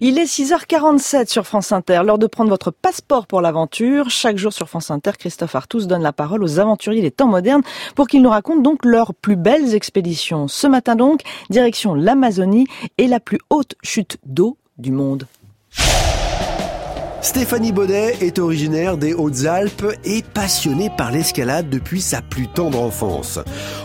Il est 6h47 sur France Inter, l'heure de prendre votre passeport pour l'aventure. Chaque jour sur France Inter, Christophe Artus donne la parole aux aventuriers des temps modernes pour qu'ils nous racontent donc leurs plus belles expéditions. Ce matin donc, direction l'Amazonie et la plus haute chute d'eau du monde. Stéphanie Baudet est originaire des Hautes-Alpes et passionnée par l'escalade depuis sa plus tendre enfance.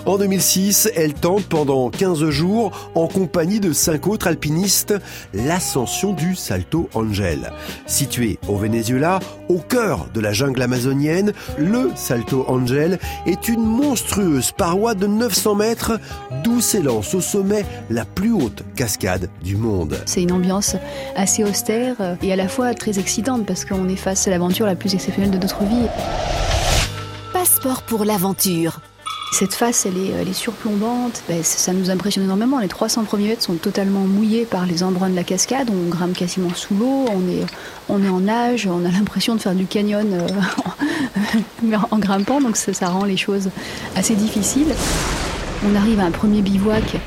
En 2006, elle tente pendant 15 jours, en compagnie de cinq autres alpinistes, l'ascension du Salto Angel. Situé au Venezuela, au cœur de la jungle amazonienne, le Salto Angel est une monstrueuse paroi de 900 mètres d'où s'élance au sommet la plus haute cascade du monde. C'est une ambiance assez austère et à la fois très excitante parce qu'on est face à l'aventure la plus exceptionnelle de notre vie. Passeport pour l'aventure. Cette face, elle est, elle est surplombante, ben, ça nous impressionne énormément. Les 300 premiers mètres sont totalement mouillés par les embruns de la cascade, on grimpe quasiment sous l'eau, on est, on est en nage, on a l'impression de faire du canyon euh, en grimpant, donc ça, ça rend les choses assez difficiles. On arrive à un premier bivouac,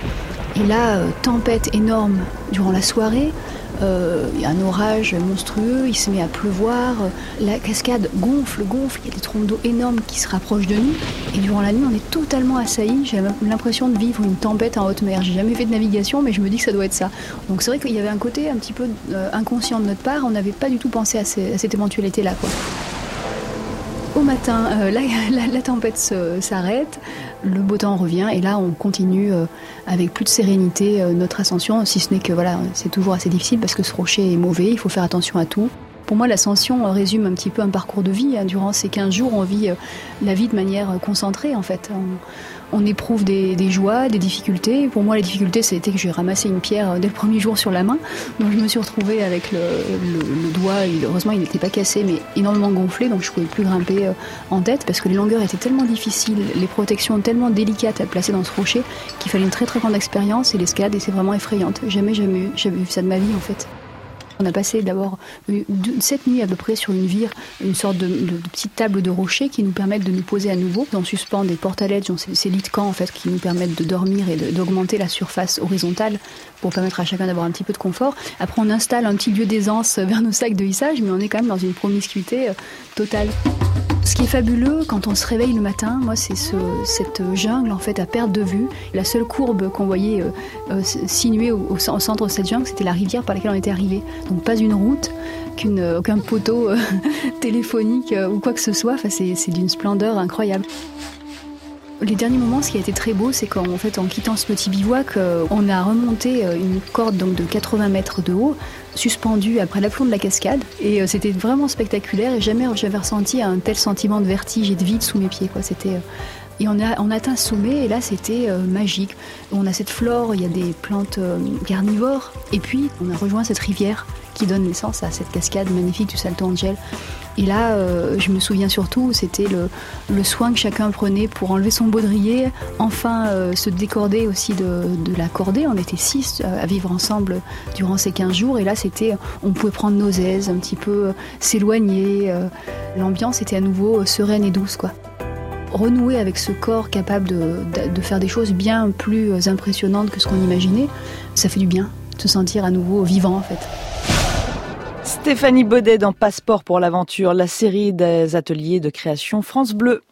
et là, euh, tempête énorme durant la soirée, euh, il y a un orage monstrueux, il se met à pleuvoir, la cascade gonfle, gonfle, il y a des trompes d'eau énormes qui se rapprochent de nous, et durant la nuit on est totalement assailli, j'ai l'impression de vivre une tempête en haute mer. J'ai jamais fait de navigation, mais je me dis que ça doit être ça. Donc c'est vrai qu'il y avait un côté un petit peu euh, inconscient de notre part, on n'avait pas du tout pensé à, cette éventualité-là. Au matin, euh, la, tempête s'arrête, le beau temps revient et là on continue euh, avec plus de sérénité euh, notre ascension, si ce n'est que voilà, c'est toujours assez difficile parce que ce rocher est mauvais, il faut faire attention à tout. Pour moi, l'ascension résume un petit peu un parcours de vie. Hein. Durant ces 15 jours, on vit la vie de manière concentrée, en fait éprouve des, joies, des difficultés. Pour moi, la difficulté, c'était que j'ai ramassé une pierre dès le premier jour sur la main. Donc, je me suis retrouvée avec le, doigt. heureusement, il n'était pas cassé, mais énormément gonflé. Donc, je ne pouvais plus grimper euh, en tête parce que les longueurs étaient tellement difficiles, les protections tellement délicates à placer dans ce rocher qu'il fallait une très très grande expérience. Et l'escalade était vraiment effrayante. Jamais, jamais, jamais vu ça de ma vie, en fait. On a passé d'abord sept nuits à peu près sur une vire, une sorte de, petite table de rocher qui nous permettent de nous poser à nouveau. On suspend des portes à ces lits de camp en fait, qui nous permettent de dormir et d'augmenter la surface horizontale pour permettre à chacun d'avoir un petit peu de confort. Après, on installe un petit lieu d'aisance vers nos sacs de hissage, mais on est quand même dans une promiscuité euh, totale. Ce qui est fabuleux quand on se réveille le matin, moi, c'est ce, cette jungle en fait à perte de vue. La seule courbe qu'on voyait euh, euh sinuée au, centre de cette jungle, c'était la rivière par laquelle on était arrivé. Donc pas une route, euh, aucun poteau euh, téléphonique ou quoi que ce soit. Enfin, c'est d'une splendeur incroyable. Les derniers moments, ce qui a été très beau, c'est qu'en fait, en quittant ce petit bivouac, euh, on a remonté euh, une corde donc de 80 mètres de haut, suspendue après l'aplomb de la cascade. Et euh, c'était vraiment spectaculaire et jamais j'avais ressenti un tel sentiment de vertige et de vide sous mes pieds. C'était, et on a, atteint ce sommet et là c'était magique. On a cette flore, il y a des plantes carnivores. Et puis on a rejoint cette rivière qui donne naissance à cette cascade magnifique du Salto Angel. Et là, euh, je me souviens surtout, c'était le, le, soin que chacun prenait pour enlever son baudrier, enfin euh, se décorder aussi de, la cordée. On était six euh, à vivre ensemble durant ces 15 jours. Et là, c'était, on pouvait prendre nos aises, un petit peu s'éloigner. L'ambiance était à nouveau sereine et douce, quoi renouer avec ce corps capable de, faire des choses bien plus impressionnantes que ce qu'on imaginait, ça fait du bien, se sentir à nouveau vivant en fait. Stéphanie Baudet dans Passeport pour l'aventure, la série des ateliers de création France Bleu.